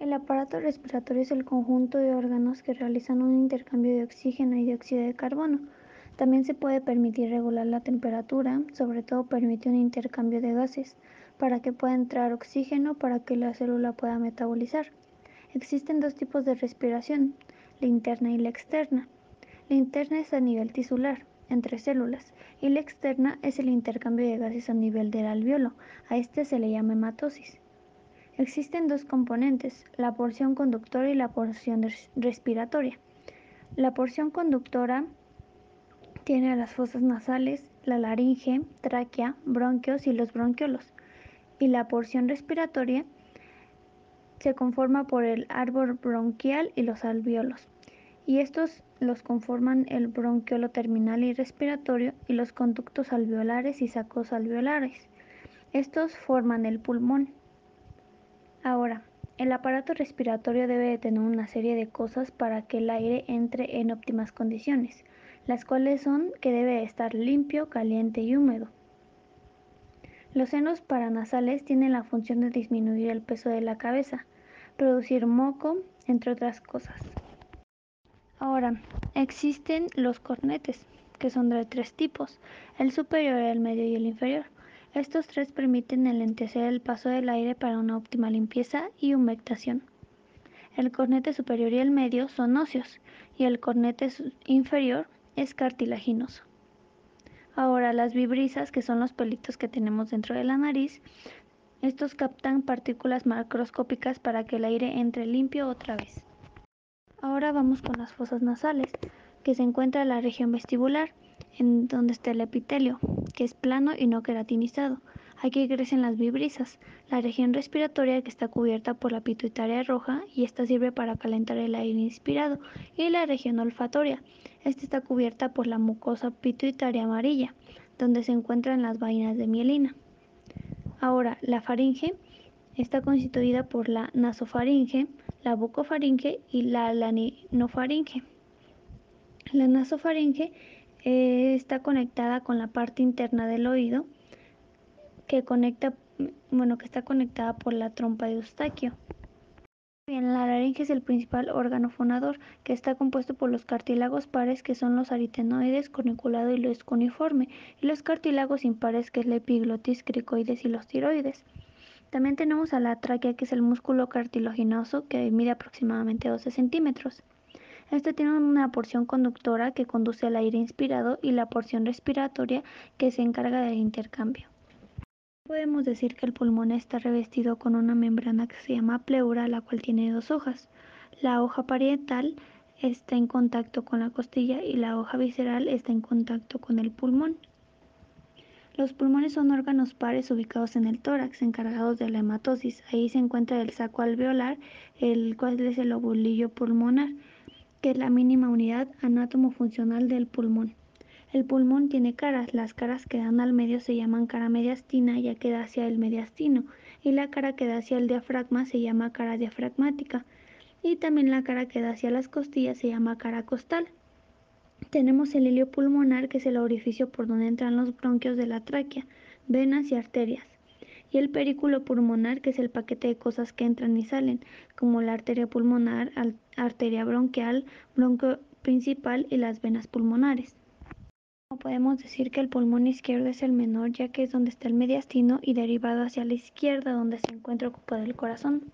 El aparato respiratorio es el conjunto de órganos que realizan un intercambio de oxígeno y dióxido de carbono. También se puede permitir regular la temperatura, sobre todo permite un intercambio de gases, para que pueda entrar oxígeno para que la célula pueda metabolizar. Existen dos tipos de respiración, la interna y la externa. La interna es a nivel tisular, entre células, y la externa es el intercambio de gases a nivel del alveolo. A este se le llama hematosis. Existen dos componentes, la porción conductora y la porción respiratoria. La porción conductora tiene las fosas nasales, la laringe, tráquea, bronquios y los bronquiolos. Y la porción respiratoria se conforma por el árbol bronquial y los alveolos. Y estos los conforman el bronquiolo terminal y respiratorio y los conductos alveolares y sacos alveolares. Estos forman el pulmón. Ahora, el aparato respiratorio debe de tener una serie de cosas para que el aire entre en óptimas condiciones, las cuales son que debe estar limpio, caliente y húmedo. Los senos paranasales tienen la función de disminuir el peso de la cabeza, producir moco, entre otras cosas. Ahora, existen los cornetes, que son de tres tipos, el superior, el medio y el inferior. Estos tres permiten enlentecer el paso del aire para una óptima limpieza y humectación. El cornete superior y el medio son óseos y el cornete inferior es cartilaginoso. Ahora las vibrisas, que son los pelitos que tenemos dentro de la nariz, estos captan partículas macroscópicas para que el aire entre limpio otra vez. Ahora vamos con las fosas nasales, que se encuentra en la región vestibular en donde está el epitelio, que es plano y no queratinizado. Aquí crecen las vibrisas, la región respiratoria que está cubierta por la pituitaria roja y esta sirve para calentar el aire inspirado, y la región olfatoria. Esta está cubierta por la mucosa pituitaria amarilla, donde se encuentran las vainas de mielina. Ahora, la faringe está constituida por la nasofaringe, la bucofaringe y la laninofaringe. La nasofaringe eh, está conectada con la parte interna del oído que conecta, bueno, que está conectada por la trompa de Eustaquio. Bien, la laringe es el principal órgano fonador, que está compuesto por los cartílagos pares, que son los aritenoides, corniculado y los cuniforme, y los cartílagos impares, que es la epiglotis, cricoides y los tiroides. También tenemos a la tráquea, que es el músculo cartilaginoso, que mide aproximadamente 12 centímetros. Este tiene una porción conductora que conduce al aire inspirado y la porción respiratoria que se encarga del intercambio. Podemos decir que el pulmón está revestido con una membrana que se llama pleura, la cual tiene dos hojas. La hoja parietal está en contacto con la costilla y la hoja visceral está en contacto con el pulmón. Los pulmones son órganos pares ubicados en el tórax, encargados de la hematosis. Ahí se encuentra el saco alveolar, el cual es el ovulillo pulmonar que es la mínima unidad anátomo-funcional del pulmón. El pulmón tiene caras, las caras que dan al medio se llaman cara mediastina ya que da hacia el mediastino y la cara que da hacia el diafragma se llama cara diafragmática y también la cara que da hacia las costillas se llama cara costal. Tenemos el hilio pulmonar que es el orificio por donde entran los bronquios de la tráquea, venas y arterias y el perículo pulmonar, que es el paquete de cosas que entran y salen, como la arteria pulmonar, arteria bronquial, bronco principal y las venas pulmonares. Podemos decir que el pulmón izquierdo es el menor ya que es donde está el mediastino y derivado hacia la izquierda donde se encuentra ocupado el corazón.